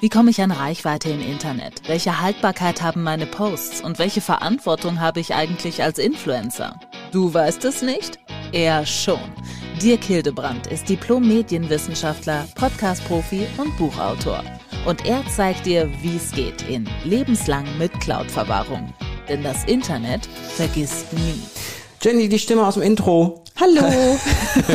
Wie komme ich an Reichweite im Internet? Welche Haltbarkeit haben meine Posts? Und welche Verantwortung habe ich eigentlich als Influencer? Du weißt es nicht? Er schon. Dirk Hildebrand ist Diplom-Medienwissenschaftler, Podcast-Profi und Buchautor. Und er zeigt dir, wie es geht in Lebenslang mit Cloud-Verwahrung. Denn das Internet vergisst nie. Jenny, die Stimme aus dem Intro. Hallo.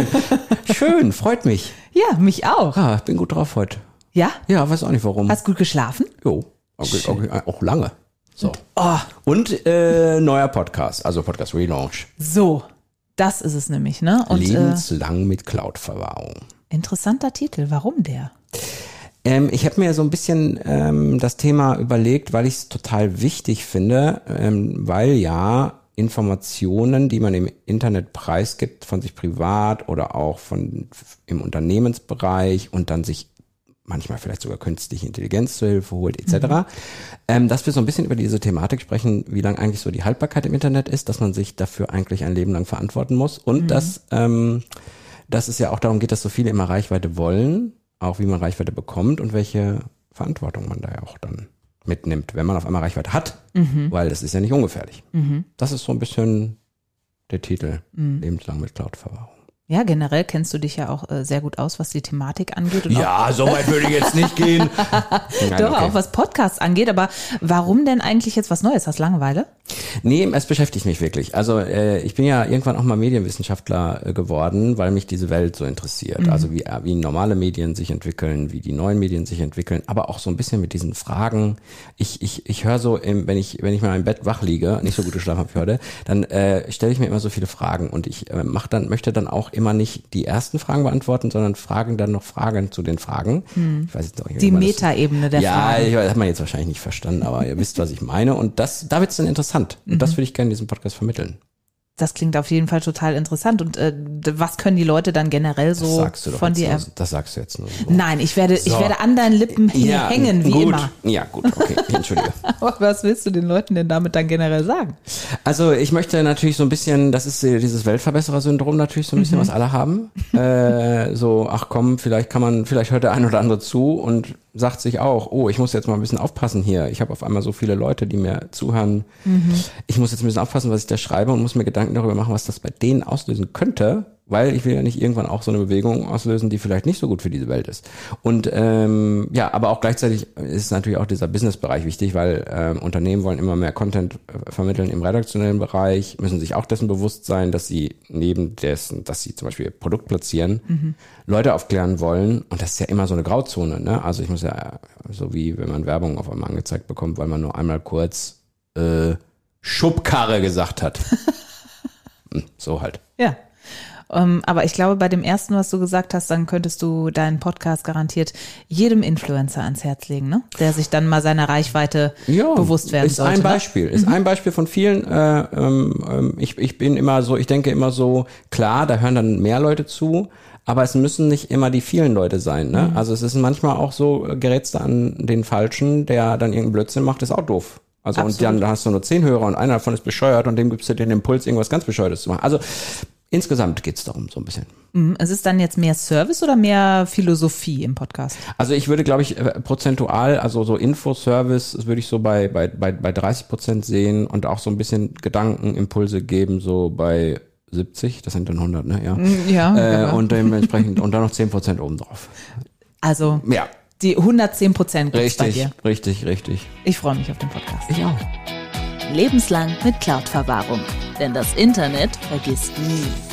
Schön, freut mich. ja, mich auch. Ah, bin gut drauf heute. Ja? Ja, weiß auch nicht warum. Hast gut geschlafen? Jo, okay, okay, auch lange. So. Oh, Und äh, neuer Podcast, also Podcast Relaunch. so. Das ist es nämlich, ne? Und äh, Lebenslang mit Cloud-Verwahrung. interessanter Titel. Warum der? Ähm, ich habe mir so ein bisschen ähm, das Thema überlegt, weil ich es total wichtig finde, ähm, weil ja Informationen, die man im Internet preisgibt, von sich privat oder auch von im Unternehmensbereich und dann sich manchmal vielleicht sogar künstliche Intelligenz zur Hilfe holt, etc. Ähm, dass wir so ein bisschen über diese Thematik sprechen, wie lang eigentlich so die Haltbarkeit im Internet ist, dass man sich dafür eigentlich ein Leben lang verantworten muss und dass, ähm, dass es ja auch darum geht, dass so viele immer Reichweite wollen, auch wie man Reichweite bekommt und welche Verantwortung man da ja auch dann mitnimmt, wenn man auf einmal Reichweite hat, weil das ist ja nicht ungefährlich. Das ist so ein bisschen der Titel, lebenslang mit Cloud-Verwahrung. Ja, generell kennst du dich ja auch äh, sehr gut aus, was die Thematik angeht. Ja, so weit würde ich jetzt nicht gehen. Nein, Doch, okay. auch was Podcasts angeht. Aber warum denn eigentlich jetzt was Neues? Hast du Langeweile? Nee, es beschäftigt mich wirklich. Also äh, ich bin ja irgendwann auch mal Medienwissenschaftler äh, geworden, weil mich diese Welt so interessiert. Also wie, äh, wie normale Medien sich entwickeln, wie die neuen Medien sich entwickeln, aber auch so ein bisschen mit diesen Fragen. Ich, ich, ich höre so, im, wenn ich wenn ich mal im Bett wach liege, nicht so gut geschlafen habe heute, dann äh, stelle ich mir immer so viele Fragen und ich äh, mach dann möchte dann auch immer nicht die ersten Fragen beantworten, sondern fragen dann noch Fragen zu den Fragen. Ich weiß jetzt auch nicht, Die Metaebene der ja, Frage. ich, das hat man jetzt wahrscheinlich nicht verstanden, aber ihr wisst, was ich meine. Und das, da wird's dann interessant. Und Mhm. das würde ich gerne in diesem Podcast vermitteln. Das klingt auf jeden Fall total interessant. Und äh, was können die Leute dann generell Das so sagst du doch von dir? nur, Das sagst du jetzt nur so. Nein, ich werde, ich So. werde an deinen Lippen hängen, wie gut. immer. Ja, gut, okay, entschuldige. Aber was willst du den Leuten denn damit dann generell sagen? Also ich möchte natürlich so ein bisschen, das ist äh, dieses Weltverbesserer-Syndrom natürlich so ein bisschen, was alle haben. Äh, so, ach komm, vielleicht kann man, vielleicht hört der ein oder andere zu und sagt sich auch, oh, ich muss jetzt mal ein bisschen aufpassen hier. Ich habe auf einmal so viele Leute, die mir zuhören. Ich muss jetzt ein bisschen aufpassen, was ich da schreibe und muss mir Gedanken darüber machen, was das bei denen auslösen könnte, weil ich will ja nicht irgendwann auch so eine Bewegung auslösen, die vielleicht nicht so gut für diese Welt ist. Und ähm, ja, aber auch gleichzeitig ist natürlich auch dieser Businessbereich wichtig, weil ähm, Unternehmen wollen immer mehr Content äh, vermitteln im redaktionellen Bereich, müssen sich auch dessen bewusst sein, dass sie neben dessen, dass sie zum Beispiel Produkt platzieren, Leute aufklären wollen. Und das ist ja immer so eine Grauzone. Ne? Also ich muss ja, so wie wenn man Werbung auf einmal angezeigt bekommt, weil man nur einmal kurz äh, Schubkarre gesagt hat. Hm, so halt. Ja. Ähm, aber ich glaube, bei dem ersten, was du gesagt hast, dann könntest du deinen Podcast garantiert jedem Influencer ans Herz legen, ne? Der sich dann mal seiner Reichweite bewusst werden ist sollte. ein ne? Beispiel, ist ein Beispiel von vielen. Äh, ähm, ähm, ich, ich bin immer so, ich denke immer so, klar, da hören dann mehr Leute zu, aber es müssen nicht immer die vielen Leute sein. Ne? Also es ist manchmal auch so, äh, gerätst du an den Falschen, der dann irgendeinen Blödsinn macht, ist auch doof. Also und dann hast du nur zehn Hörer und einer davon ist bescheuert und dem gibst du den Impuls, irgendwas ganz Bescheuertes zu machen. Also insgesamt geht's darum so ein bisschen. Mhm. Es ist dann jetzt mehr Service oder mehr Philosophie im Podcast? Also ich würde, glaube ich, äh, prozentual, also so Infoservice, das würde ich so bei, bei, bei, bei 30 Prozent sehen und auch so ein bisschen Gedankenimpulse geben, so bei 70, das sind dann 100, ne? Ja. Ja. Äh, genau. und dementsprechend, und dann noch 10 Prozent obendrauf. also Ja, die 110 Prozent gibt's bei richtig, dir. richtig, richtig. Ich freue mich auf den Podcast. Ich auch. Lebenslang mit Cloud-Verwahrung. Denn das Internet vergisst nie.